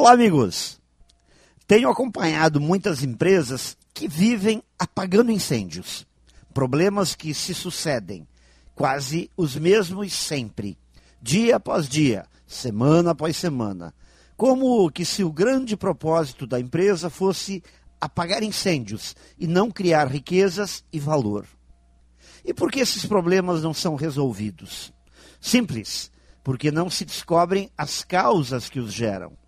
Olá, amigos! Tenho acompanhado muitas empresas que vivem apagando incêndios. Problemas que se sucedem, quase os mesmos sempre, dia após dia, semana após semana. Como que se o grande propósito da empresa fosse apagar incêndios e não criar riquezas e valor. E por que esses problemas não são resolvidos? Simples, porque não se descobrem as causas que os geram.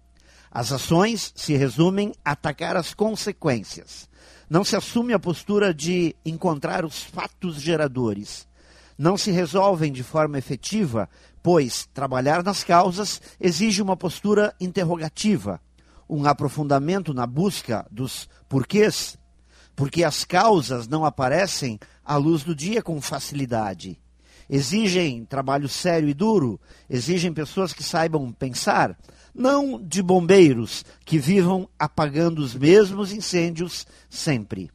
As ações se resumem a atacar as consequências. Não se assume a postura de encontrar os fatos geradores. Não se resolvem de forma efetiva, pois trabalhar nas causas exige uma postura interrogativa, um aprofundamento na busca dos porquês, porque as causas não aparecem à luz do dia com facilidade. Exigem trabalho sério e duro, exigem pessoas que saibam pensar, não de bombeiros que vivam apagando os mesmos incêndios sempre.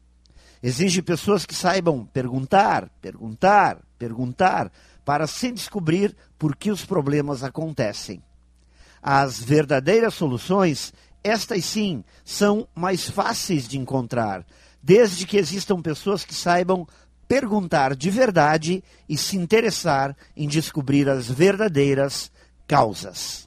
Exige pessoas que saibam perguntar, perguntar, perguntar, para se descobrir por que os problemas acontecem. As verdadeiras soluções, estas sim, são mais fáceis de encontrar, desde que existam pessoas que saibam perguntar de verdade e se interessar em descobrir as verdadeiras causas.